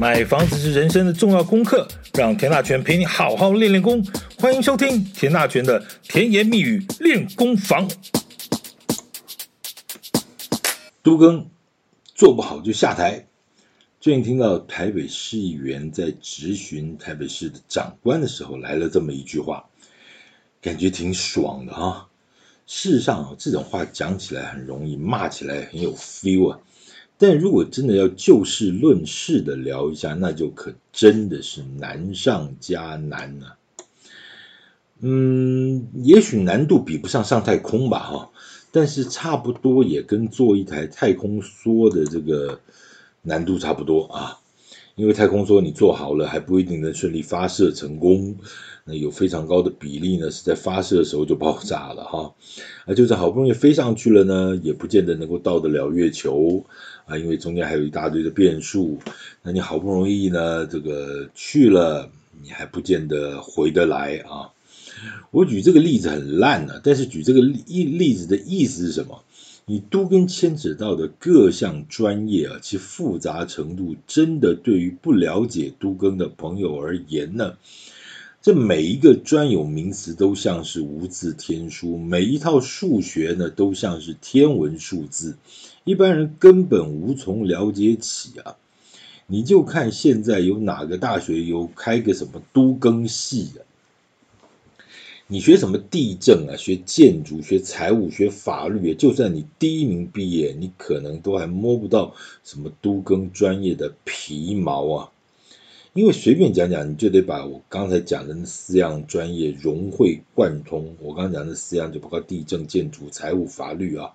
买房子是人生的重要功课，让田大权陪你好好练练功。欢迎收听田大权的甜言蜜语练功房。都更做不好就下台。最近听到台北市议员在质询台北市的长官的时候，来了这么一句话，感觉挺爽的啊。事实上，这种话讲起来很容易，骂起来很有 feel 啊。但如果真的要就事论事的聊一下，那就可真的是难上加难啊。嗯，也许难度比不上上太空吧，哈，但是差不多也跟做一台太空梭的这个难度差不多啊。因为太空梭你做好了还不一定能顺利发射成功，那有非常高的比例呢是在发射的时候就爆炸了哈。啊，就算好不容易飞上去了呢，也不见得能够到得了月球。啊，因为中间还有一大堆的变数，那你好不容易呢，这个去了，你还不见得回得来啊。我举这个例子很烂呢，但是举这个例例子的意思是什么？你都跟牵扯到的各项专业啊，其复杂程度真的对于不了解都更的朋友而言呢，这每一个专有名词都像是无字天书，每一套数学呢都像是天文数字。一般人根本无从了解起啊！你就看现在有哪个大学有开个什么都更系啊？你学什么地政啊？学建筑、学财务、学法律？就算你第一名毕业，你可能都还摸不到什么都更专业的皮毛啊！因为随便讲讲，你就得把我刚才讲的那四样专业融会贯通。我刚刚讲的四样就包括地政、建筑、财务、法律啊。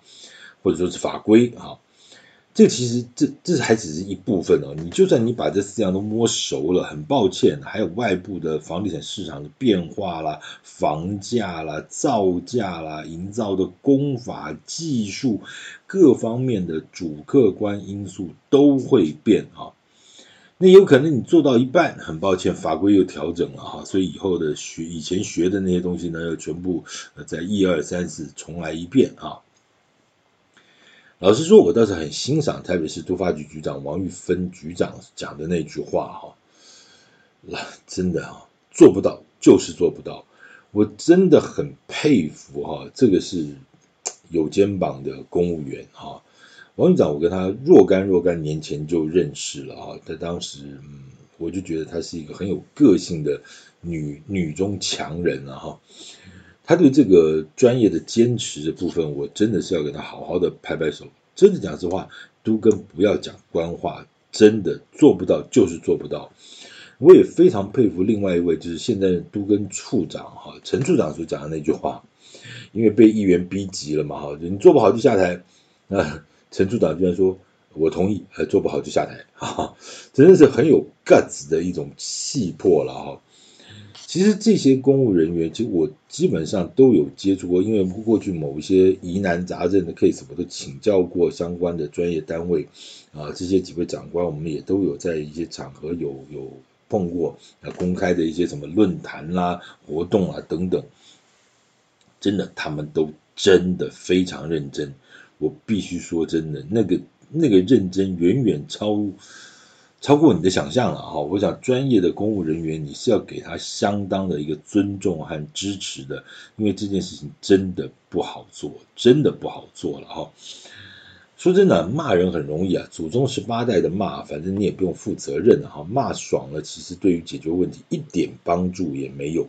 或者说是法规啊，这其实这这还只是一部分哦。你就算你把这四样都摸熟了，很抱歉，还有外部的房地产市场的变化啦、房价啦、造价啦、营造的工法、技术各方面的主客观因素都会变啊。那有可能你做到一半，很抱歉，法规又调整了哈，所以以后的学以前学的那些东西呢，要全部再一二三四重来一遍啊。老实说，我倒是很欣赏台北市都发局局长王玉芬局长讲的那句话哈，真的哈，做不到就是做不到，我真的很佩服哈，这个是有肩膀的公务员哈。王局长，我跟他若干若干年前就认识了哈，他当时嗯，我就觉得他是一个很有个性的女女中强人啊哈。他对这个专业的坚持的部分，我真的是要给他好好的拍拍手。真的讲实话，都更不要讲官话，真的做不到就是做不到。我也非常佩服另外一位，就是现在都更处长哈，陈处长所讲的那句话，因为被议员逼急了嘛哈，你做不好就下台。那陈处长居然说，我同意，还做不好就下台，哈，真的是很有 guts 的一种气魄了哈。其实这些公务人员，其实我基本上都有接触过，因为过去某一些疑难杂症的 case，我都请教过相关的专业单位啊，这些几位长官，我们也都有在一些场合有有碰过啊，公开的一些什么论坛啦、活动啊等等，真的他们都真的非常认真，我必须说真的，那个那个认真远远超。超过你的想象了哈！我想专业的公务人员，你是要给他相当的一个尊重和支持的，因为这件事情真的不好做，真的不好做了哈。说真的，骂人很容易啊，祖宗十八代的骂，反正你也不用负责任哈，骂爽了，其实对于解决问题一点帮助也没有。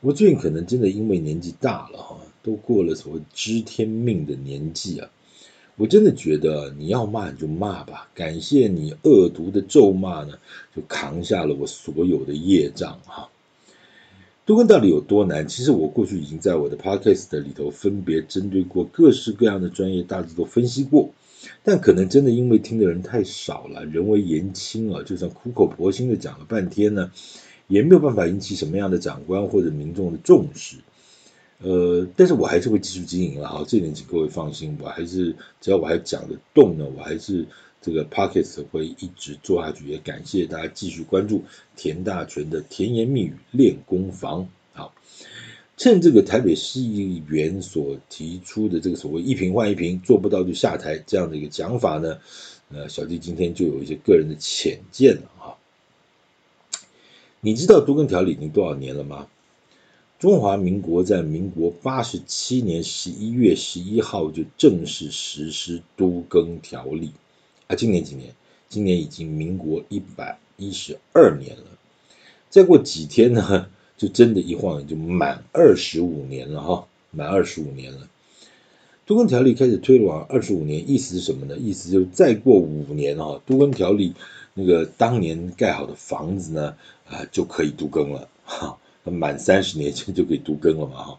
我最近可能真的因为年纪大了哈，都过了所谓知天命的年纪啊。我真的觉得你要骂你就骂吧，感谢你恶毒的咒骂呢，就扛下了我所有的业障哈。都更到底有多难？其实我过去已经在我的 podcast 里头分别针对过各式各样的专业，大致都分析过。但可能真的因为听的人太少了，人微言轻啊，就算苦口婆心的讲了半天呢，也没有办法引起什么样的长官或者民众的重视。呃，但是我还是会继续经营了哈，这点请各位放心，我还是只要我还讲得动呢，我还是这个 pocket 会一直做下去。也感谢大家继续关注田大权的甜言蜜语练功房。好，趁这个台北市议员所提出的这个所谓一瓶换一瓶，做不到就下台这样的一个讲法呢，呃，小弟今天就有一些个人的浅见了哈。你知道多根条理已经多少年了吗？中华民国在民国八十七年十一月十一号就正式实施都更条例啊。今年几年？今年已经民国一百一十二年了。再过几天呢，就真的，一晃就满二十五年了哈，满二十五年了。都更条例开始推了往二十五年，意思是什么呢？意思就是再过五年哈，都更条例那个当年盖好的房子呢，啊就可以都更了哈。满三十年前就可以都更了嘛哈，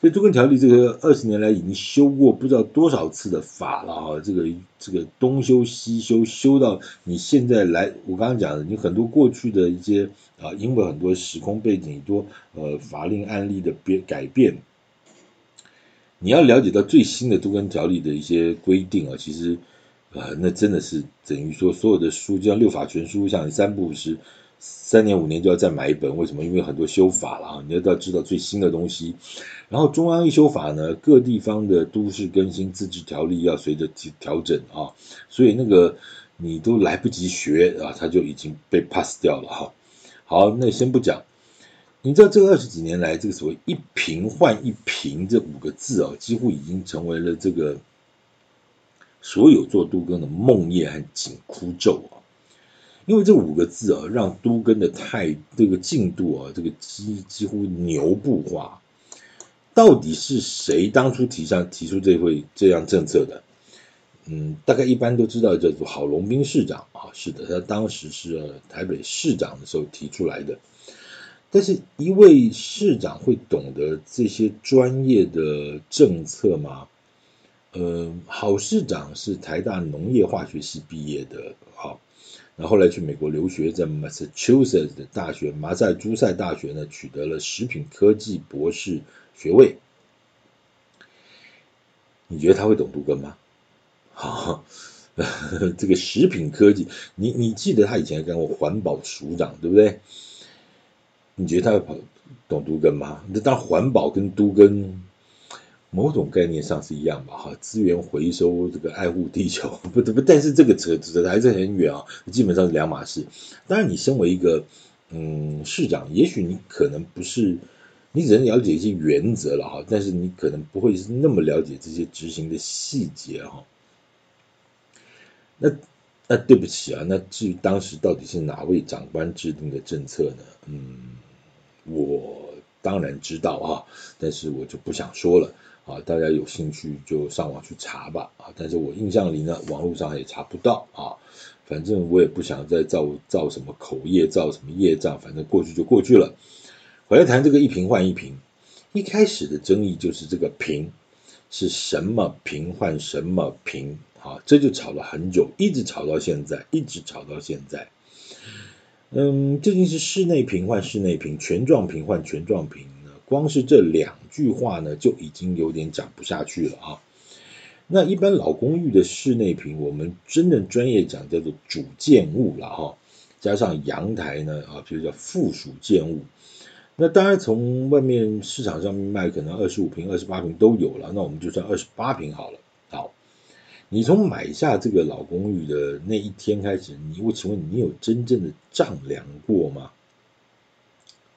所以都更条例这个二十年来已经修过不知道多少次的法了哈，这个这个东修西修，修到你现在来，我刚刚讲的，你很多过去的一些啊，因为很多时空背景多呃法令案例的变改变，你要了解到最新的都根条例的一些规定啊，其实呃那真的是等于说所有的书就像六法全书，像三部五时。三年五年就要再买一本，为什么？因为很多修法了啊，你要要知道最新的东西。然后中央一修法呢，各地方的都市更新自治条例要随着调整啊，所以那个你都来不及学啊，它就已经被 pass 掉了哈。好，那先不讲。你知道这个二十几年来，这个所谓“一瓶换一瓶”这五个字啊，几乎已经成为了这个所有做都更的梦魇和紧箍咒啊。因为这五个字啊，让都更的太这个进度啊，这个几几乎牛步化。到底是谁当初提上提出这会这样政策的？嗯，大概一般都知道叫做郝龙斌市长啊，是的，他当时是台北市长的时候提出来的。但是，一位市长会懂得这些专业的政策吗？呃，郝市长是台大农业化学系毕业的，好。然后后来去美国留学，在 Massachusetts 的大学马赛诸塞大学呢，取得了食品科技博士学位。你觉得他会懂都根吗？好，这个食品科技，你你记得他以前干过环保署长，对不对？你觉得他会跑懂都根吗？那当环保跟都根。某种概念上是一样吧，哈，资源回收这个爱护地球，不不，但是这个扯扯的还是很远啊，基本上是两码事。当然，你身为一个嗯市长，也许你可能不是，你只能了解一些原则了哈，但是你可能不会是那么了解这些执行的细节哈。那那对不起啊，那至于当时到底是哪位长官制定的政策呢？嗯，我当然知道啊，但是我就不想说了。啊，大家有兴趣就上网去查吧啊！但是我印象里呢，网络上也查不到啊。反正我也不想再造造什么口业，造什么业障，反正过去就过去了。回来谈这个一瓶换一瓶，一开始的争议就是这个瓶是什么瓶换什么瓶，啊，这就吵了很久，一直吵到现在，一直吵到现在。嗯，究竟是室内瓶换室内瓶，全状瓶换全状瓶？光是这两句话呢，就已经有点讲不下去了啊。那一般老公寓的室内坪，我们真的专业讲叫做主建物了哈，加上阳台呢啊，就叫附属建物。那当然从外面市场上面卖，可能二十五平、二十八平都有了，那我们就算二十八平好了。好，你从买下这个老公寓的那一天开始，你我请问你有真正的丈量过吗？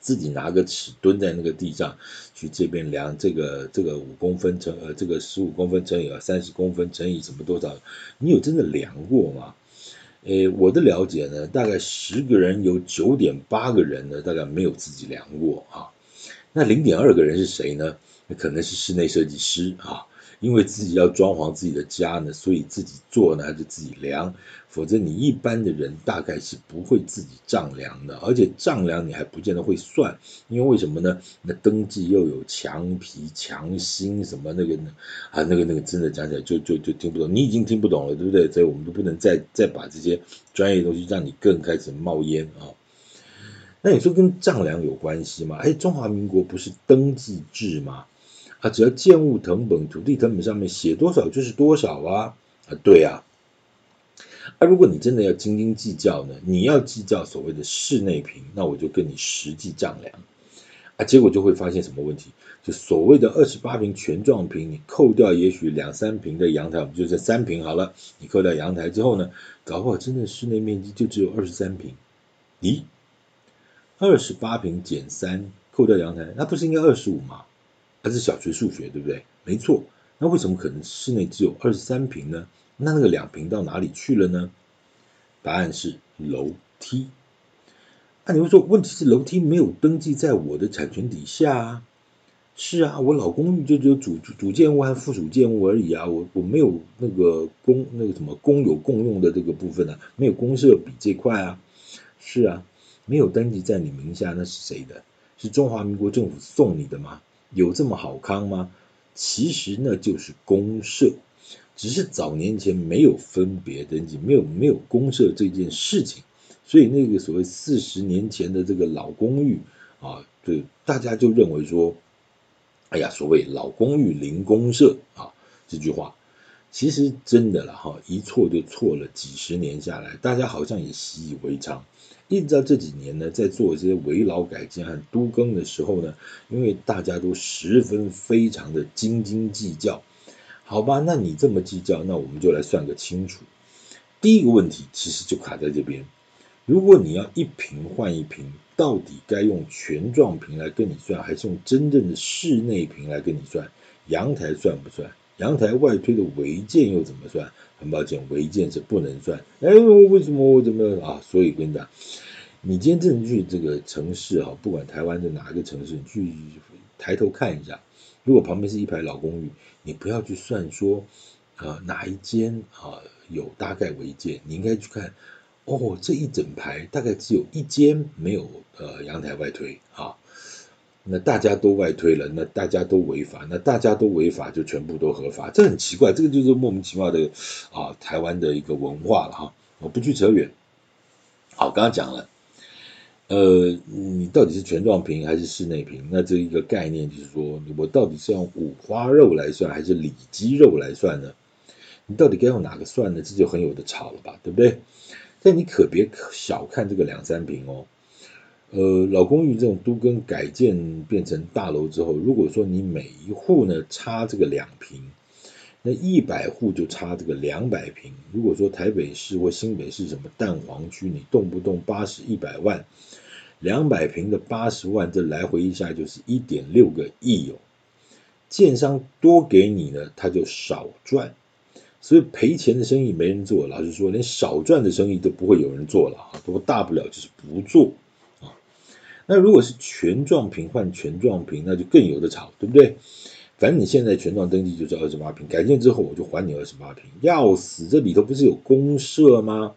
自己拿个尺蹲在那个地上，去这边量这个这个五公分乘呃这个十五公分乘以呃三十公分乘以什么多少？你有真的量过吗？诶，我的了解呢，大概十个人有九点八个人呢，大概没有自己量过啊。那零点二个人是谁呢？那可能是室内设计师啊。因为自己要装潢自己的家呢，所以自己做呢，还是自己量，否则你一般的人大概是不会自己丈量的，而且丈量你还不见得会算，因为为什么呢？那登记又有墙皮、墙心什么那个呢？啊，那个那个真的讲起来就就就听不懂，你已经听不懂了，对不对？所以我们都不能再再把这些专业东西让你更开始冒烟啊。那你说跟丈量有关系吗？哎，中华民国不是登记制吗？啊，只要建物成本、土地成本上面写多少就是多少啊！啊，对啊。啊，如果你真的要斤斤计较呢，你要计较所谓的室内平，那我就跟你实际丈量。啊，结果就会发现什么问题？就所谓的二十八坪全幢平，你扣掉也许两三平的阳台，我们就这三平好了。你扣掉阳台之后呢，搞不好真的室内面积就只有二十三平。咦，二十八平减三，扣掉阳台，那不是应该二十五吗？还是小学数学，对不对？没错。那为什么可能室内只有二十三平呢？那那个两平到哪里去了呢？答案是楼梯。那、你会说，问题是楼梯没有登记在我的产权底下啊？是啊，我老公就只有主主建物和附属建物而已啊，我我没有那个公那个什么公有共用的这个部分啊，没有公设比这块啊。是啊，没有登记在你名下，那是谁的？是中华民国政府送你的吗？有这么好康吗？其实那就是公社，只是早年前没有分别登记，没有没有公社这件事情，所以那个所谓四十年前的这个老公寓啊，对大家就认为说，哎呀，所谓老公寓零公社啊这句话，其实真的了哈，一错就错了几十年下来，大家好像也习以为常。一直到这几年呢，在做这些危老改建和都更的时候呢，因为大家都十分非常的斤斤计较，好吧？那你这么计较，那我们就来算个清楚。第一个问题其实就卡在这边，如果你要一平换一平，到底该用全幢平来跟你算，还是用真正的室内平来跟你算？阳台算不算？阳台外推的违建又怎么算？很抱歉，违建是不能算。哎，为什么我怎么啊？所以跟你讲，你今天真的去这个城市哈，不管台湾的哪一个城市，你去抬头看一下，如果旁边是一排老公寓，你不要去算说，呃，哪一间啊有大概违建，你应该去看，哦，这一整排大概只有一间没有呃阳台外推啊。那大家都外推了，那大家都违法，那大家都违法就全部都合法，这很奇怪，这个就是莫名其妙的啊，台湾的一个文化了哈。我不去扯远，好，刚刚讲了，呃，你到底是全状屏还是室内屏？那这一个概念就是说，我到底是用五花肉来算还是里脊肉来算呢？你到底该用哪个算呢？这就很有的吵了吧，对不对？但你可别小看这个两三坪哦。呃，老公寓这种都更改建变成大楼之后，如果说你每一户呢差这个两平，那一百户就差这个两百平。如果说台北市或新北市什么蛋黄区，你动不动八十一百万，两百平的八十万，这来回一下就是一点六个亿哦。建商多给你呢，他就少赚，所以赔钱的生意没人做。老实说，连少赚的生意都不会有人做了啊，不过大不了就是不做。那如果是全幢平换全幢平，那就更有的吵，对不对？反正你现在全幢登记就是二十八平，改建之后我就还你二十八平。要死，这里头不是有公设吗？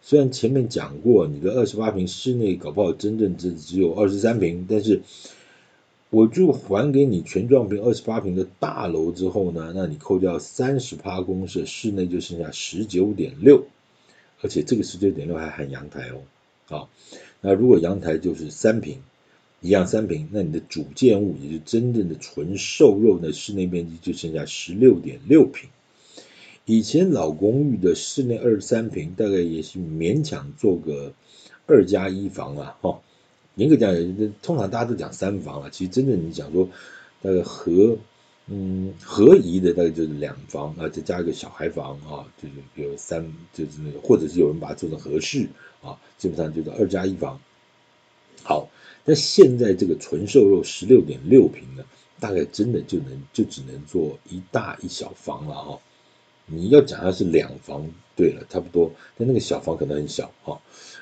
虽然前面讲过，你的二十八平室内搞不好真正只只有二十三平，但是我就还给你全幢平二十八平的大楼之后呢，那你扣掉三十趴公设，室内就剩下十九点六，而且这个十九点六还含阳台哦，好。那如果阳台就是三平，一样三平，那你的主建物也就是真正的纯瘦肉的室内面积就剩下十六点六平。以前老公寓的室内二十三平，大概也是勉强做个二加一房啊，哈。严格讲，通常大家都讲三房了，其实真正你讲说大概合。嗯，合宜的大概就是两房啊，再加一个小孩房啊，就是比如三，就是那个，或者是有人把它做成合适啊，基本上就是二加一房。好，那现在这个纯瘦肉十六点六平呢，大概真的就能就只能做一大一小房了哈。你要讲它是两房，对了，差不多，但那个小房可能很小哈。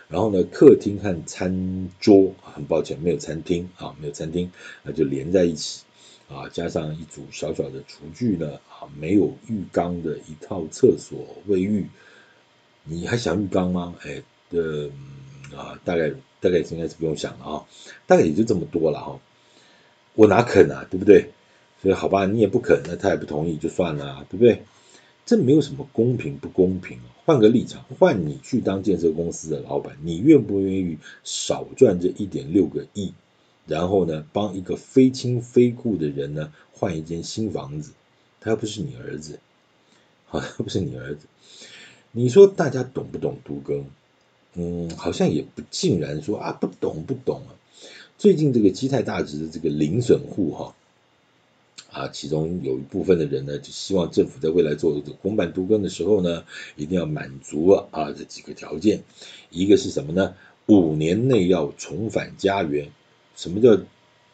然后呢，客厅和餐桌，很抱歉没有餐厅啊，没有餐厅，那就连在一起。啊，加上一组小小的厨具呢，啊，没有浴缸的一套厕所卫浴，你还想浴缸吗？哎，的、啊，大概大概应该是不用想了啊，大概也就这么多了哈。我哪肯啊，对不对？所以好吧，你也不肯，那他也不同意，就算了，对不对？这没有什么公平不公平。换个立场，换你去当建设公司的老板，你愿不愿意少赚这一点六个亿？然后呢，帮一个非亲非故的人呢换一间新房子，他又不是你儿子，好，又不是你儿子。你说大家懂不懂都更？嗯，好像也不尽然说啊，不懂不懂啊。最近这个基泰大值的这个零损户哈，啊，其中有一部分的人呢，就希望政府在未来做这个公办都更的时候呢，一定要满足啊这几个条件。一个是什么呢？五年内要重返家园。什么叫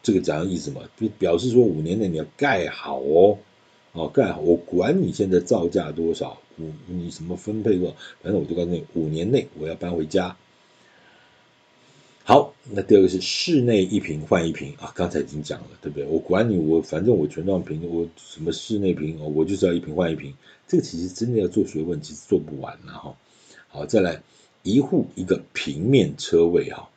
这个讲的意思嘛？就表示说五年内你要盖好哦，哦盖好，我管你现在造价多少，你你什么分配多少，反正我就告诉你，五年内我要搬回家。好，那第二个是室内一瓶换一瓶啊，刚才已经讲了，对不对？我管你，我反正我全幢坪，我什么室内坪，我就是要一瓶换一瓶。这个其实真的要做学问，其实做不完了哈。好，再来一户一个平面车位哈。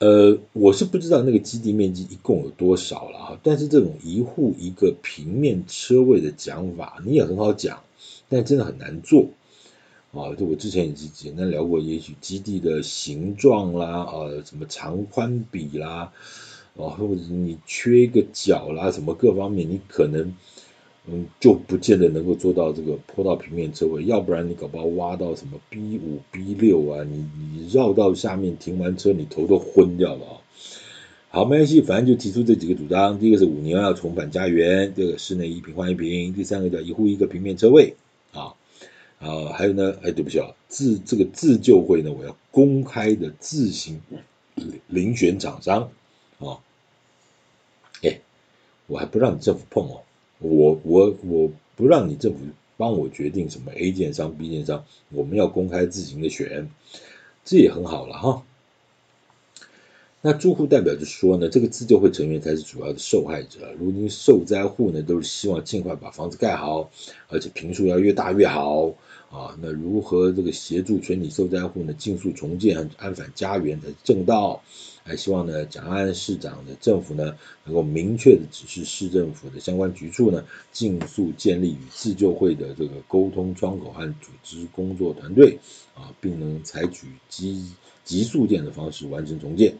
呃，我是不知道那个基地面积一共有多少了哈，但是这种一户一个平面车位的讲法，你也很好讲，但真的很难做。啊，就我之前也是简单聊过，也许基地的形状啦，呃，什么长宽比啦，哦，或者你缺一个角啦，什么各方面，你可能嗯就不见得能够做到这个坡道平面车位，要不然你搞不好挖到什么 B 五 B 六啊，你你绕到下面停完车，你头都昏掉了啊。好，没关系，反正就提出这几个主张，第一个是五年要重返家园，第二个室内一平换一平，第三个叫一户一个平面车位啊。啊，还有呢，哎，对不起啊，自这个自救会呢，我要公开的自行遴选厂商啊，哎，我还不让你政府碰哦，我我我不让你政府帮我决定什么 A 建商 B 建商，我们要公开自行的选，这也很好了哈。那住户代表就说呢，这个自救会成员才是主要的受害者。如今受灾户呢，都是希望尽快把房子盖好，而且平数要越大越好啊。那如何这个协助全体受灾户呢，尽速重建安返家园才是正道。还希望呢，蒋安市长的政府呢，能够明确的指示市政府的相关局处呢，尽速建立与自救会的这个沟通窗口和组织工作团队啊，并能采取急急速建的方式完成重建。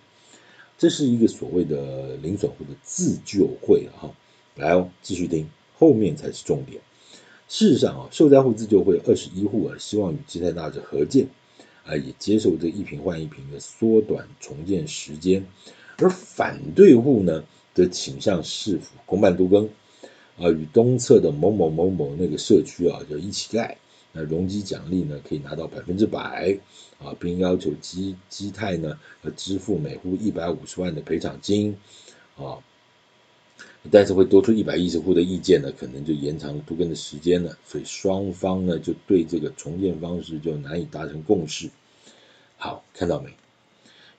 这是一个所谓的零损户的自救会哈，来哦，继续听，后面才是重点。事实上啊，受灾户自救会二十一户啊，希望与基泰大者合建，啊，也接受这一平换一平的缩短重建时间，而反对户呢，则倾向市府公办都更，啊，与东侧的某某某某那个社区啊，就一起盖。那容积奖励呢，可以拿到百分之百啊，并要求基基泰呢要支付每户一百五十万的赔偿金啊，但是会多出一百一十户的意见呢，可能就延长都更的时间了，所以双方呢就对这个重建方式就难以达成共识。好，看到没？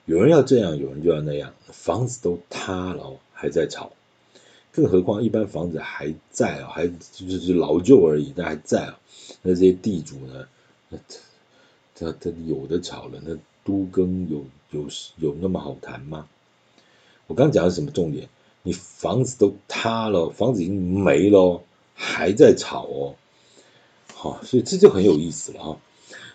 有人要这样，有人就要那样，房子都塌了，还在吵。更何况一般房子还在啊，还就是老旧而已，但还在啊。那这些地主呢，他他他有的吵了，那都更有有有那么好谈吗？我刚讲的是什么重点？你房子都塌了，房子已经没了，还在吵哦。好，所以这就很有意思了哈。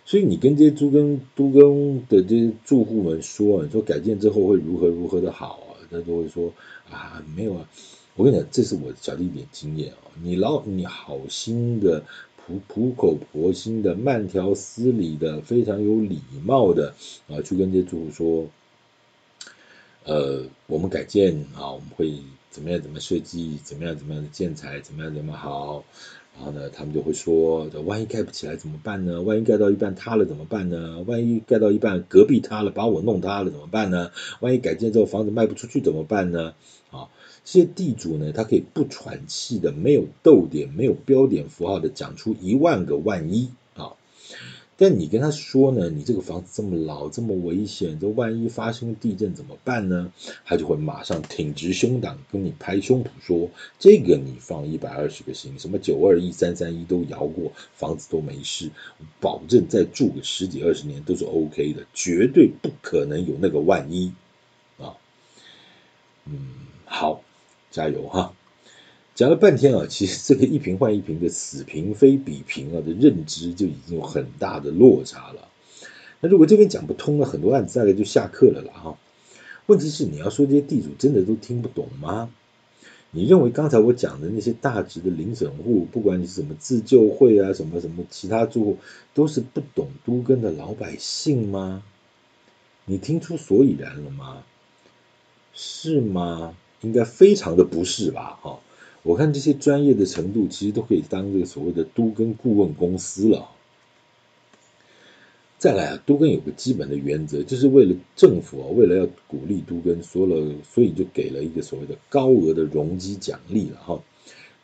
所以你跟这些租跟都跟的这些住户们说，你说改建之后会如何如何的好啊，他都会说啊，没有啊。我跟你讲，这是我小的一点经验啊。你老你好心的、苦苦口婆心的、慢条斯理的、非常有礼貌的啊，去跟这些住户说，呃，我们改建啊，我们会怎么样怎么设计，怎么样怎么样的建材，怎么样怎么好。然后呢，他们就会说，万一盖不起来怎么办呢？万一盖到一半塌了怎么办呢？万一盖到一半隔壁塌了，把我弄塌了怎么办呢？万一改建之后房子卖不出去怎么办呢？啊。这些地主呢，他可以不喘气的，没有逗点、没有标点符号的讲出一万个万一！但你跟他说呢，你这个房子这么老、这么危险，这万一发生地震怎么办呢？他就会马上挺直胸膛跟你拍胸脯说：“这个你放一百二十个心，什么九二一、三三一都摇过，房子都没事，保证再住个十几二十年都是 OK 的，绝对不可能有那个万一啊！”嗯，好。加油哈！讲了半天啊，其实 这个一瓶换一瓶的此平非彼平啊的认知就已经有很大的落差了。那如果这边讲不通了，很多案子大概就下课了啦哈。问题是你要说这些地主真的都听不懂吗？你认为刚才我讲的那些大直的零损户，不管你是什么自救会啊，什么什么其他住户，都是不懂都跟的老百姓吗？你听出所以然了吗？是吗？应该非常的不是吧？哈，我看这些专业的程度，其实都可以当这个所谓的都跟顾问公司了。再来啊，都跟有个基本的原则，就是为了政府啊，为了要鼓励都跟，说了，所以就给了一个所谓的高额的容积奖励了哈。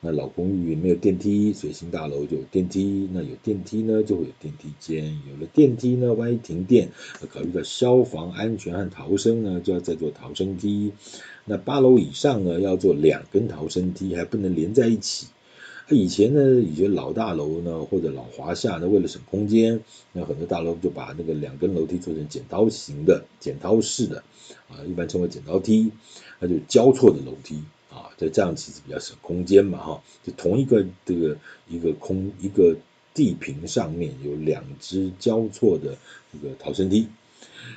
那老公寓没有电梯，所以新大楼就有电梯。那有电梯呢，就会有电梯间。有了电梯呢，万一停电，考虑到消防安全和逃生呢，就要再做逃生梯。那八楼以上呢，要做两根逃生梯，还不能连在一起。以前呢，以前老大楼呢，或者老华夏呢，为了省空间，那很多大楼就把那个两根楼梯做成剪刀型的、剪刀式的，啊，一般称为剪刀梯，那就交错的楼梯，啊，这这样其实比较省空间嘛，哈，就同一个这个一个空一个地平上面有两只交错的这个逃生梯，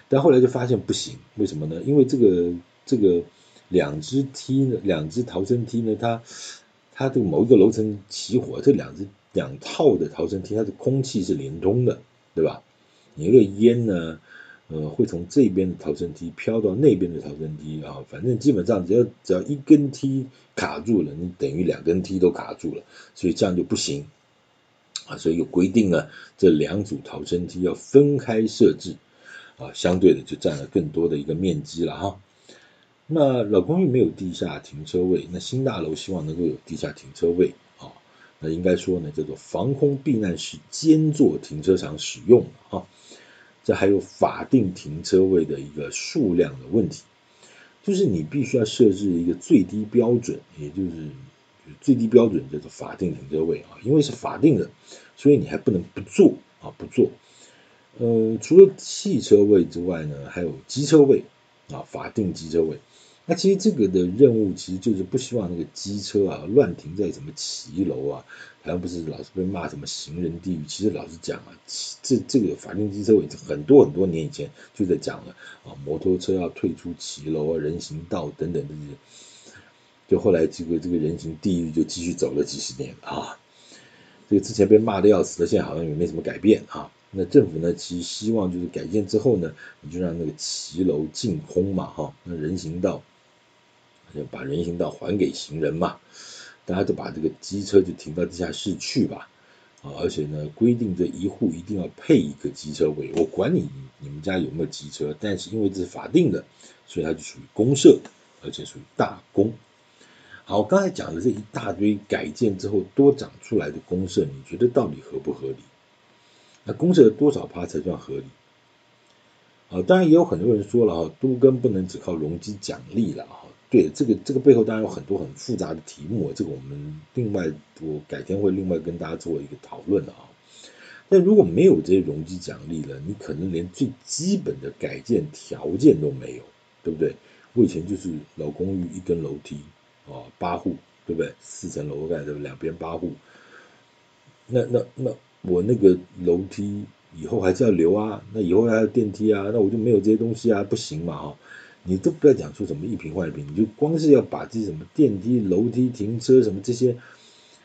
但后来就发现不行，为什么呢？因为这个这个两只梯呢，两只逃生梯呢，它它这个某一个楼层起火，这两只两套的逃生梯，它的空气是连通的，对吧？你那个烟呢，呃，会从这边的逃生梯飘到那边的逃生梯啊，反正基本上只要只要一根梯卡住了，你等于两根梯都卡住了，所以这样就不行啊，所以有规定呢，这两组逃生梯要分开设置啊，相对的就占了更多的一个面积了哈。那老公寓没有地下停车位，那新大楼希望能够有地下停车位啊。那应该说呢，叫做防空避难室兼做停车场使用啊。这还有法定停车位的一个数量的问题，就是你必须要设置一个最低标准，也就是最低标准叫做法定停车位啊。因为是法定的，所以你还不能不做啊，不做。呃，除了汽车位之外呢，还有机车位啊，法定机车位。那其实这个的任务其实就是不希望那个机车啊乱停在什么骑楼啊，好像不是老是被骂什么行人地狱。其实老实讲啊，这这个法定机车位很多很多年以前就在讲了啊，摩托车要退出骑楼啊、人行道等等这些，就后来这个这个人行地狱就继续走了几十年啊。这个之前被骂的要死的，现在好像也没什么改变啊。那政府呢，其实希望就是改建之后呢，你就让那个骑楼净空嘛，哈，那人行道。就把人行道还给行人嘛，大家就把这个机车就停到地下室去吧，啊，而且呢，规定这一户一定要配一个机车位，我管你你们家有没有机车，但是因为这是法定的，所以它就属于公社，而且属于大公。好，刚才讲的这一大堆改建之后多长出来的公社，你觉得到底合不合理？那公社的多少趴才算合理？啊，当然也有很多人说了哈，都更不能只靠容积奖励了哈。对，这个这个背后当然有很多很复杂的题目，这个我们另外我改天会另外跟大家做一个讨论啊。但如果没有这些容积奖励了，你可能连最基本的改建条件都没有，对不对？我以前就是老公寓一根楼梯啊，八户，对不对？四层楼盖的两边八户，那那那我那个楼梯以后还是要留啊，那以后还有电梯啊，那我就没有这些东西啊，不行嘛哈。你都不要讲出什么一平换一坪，你就光是要把这些什么电梯、楼梯、停车什么这些，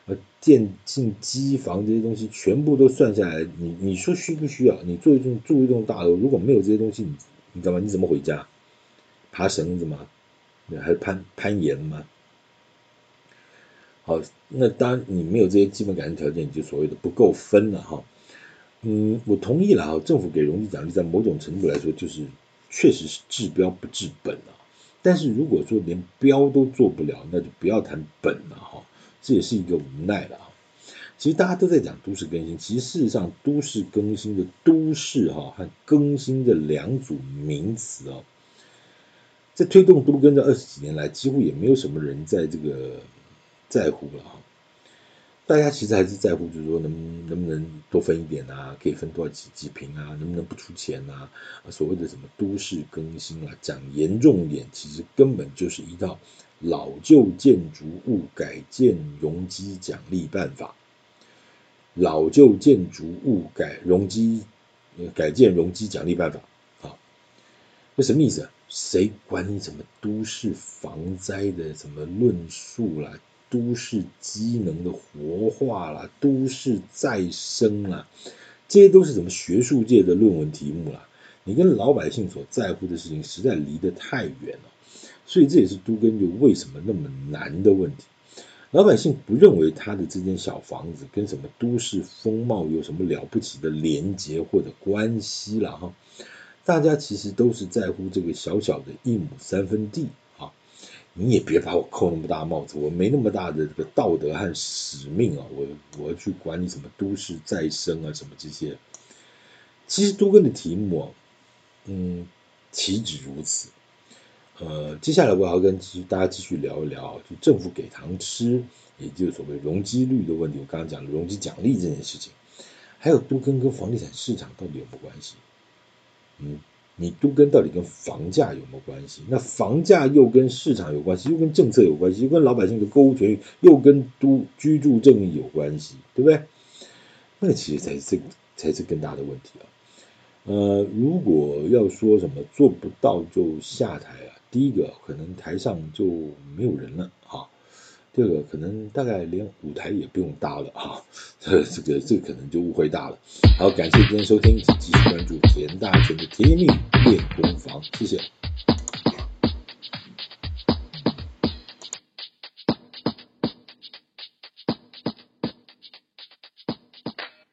呃，电进机房这些东西全部都算下来，你你说需不需要？你住一栋住一栋大楼，如果没有这些东西，你你干嘛？你怎么回家？爬绳子吗？还攀攀岩吗？好，那当然你没有这些基本改善条件，你就所谓的不够分了哈。嗯，我同意了哈，政府给容积奖励，在某种程度来说就是。确实是治标不治本啊，但是如果说连标都做不了，那就不要谈本了哈，这也是一个无奈了啊。其实大家都在讲都市更新，其实事实上都市更新的都市哈和更新的两组名词啊，在推动都更这二十几年来，几乎也没有什么人在这个在乎了哈。大家其实还是在乎，就是说能能不能多分一点啊？可以分多少几几坪啊？能不能不出钱啊？所谓的什么都市更新啊，讲严重一点，其实根本就是一套老旧建筑物改建容积奖励办法。老旧建筑物改容积改建容积奖励办法，好，那什么意思啊？谁管你什么都市防灾的什么论述啦？都市机能的活化啦，都市再生啦，这些都是什么学术界的论文题目啦。你跟老百姓所在乎的事情实在离得太远了，所以这也是都根就为什么那么难的问题。老百姓不认为他的这间小房子跟什么都市风貌有什么了不起的连结或者关系了哈。大家其实都是在乎这个小小的一亩三分地。你也别把我扣那么大帽子，我没那么大的这个道德和使命啊，我我要去管你什么都市再生啊什么这些。其实都更的题目啊，嗯，岂止如此。呃，接下来我要跟继续大家继续聊一聊，就政府给糖吃，也就是所谓容积率的问题。我刚刚讲的容积奖励这件事情，还有都更跟房地产市场到底有没有关系？嗯，你都跟到底跟房价有没有关系？那房价又跟市场有关系，又跟政策有关系，又跟老百姓的购物权益，又跟都居住正义有关系，对不对？那其实才是这才是更大的问题啊。呃，如果要说什么做不到就下台啊。第一个可能台上就没有人了，第二个可能大概连舞台也不用搭了啊，这 这个这个可能就误会大了。好，感谢今天收听，请继续关注田大全的甜蜜练功房，谢谢。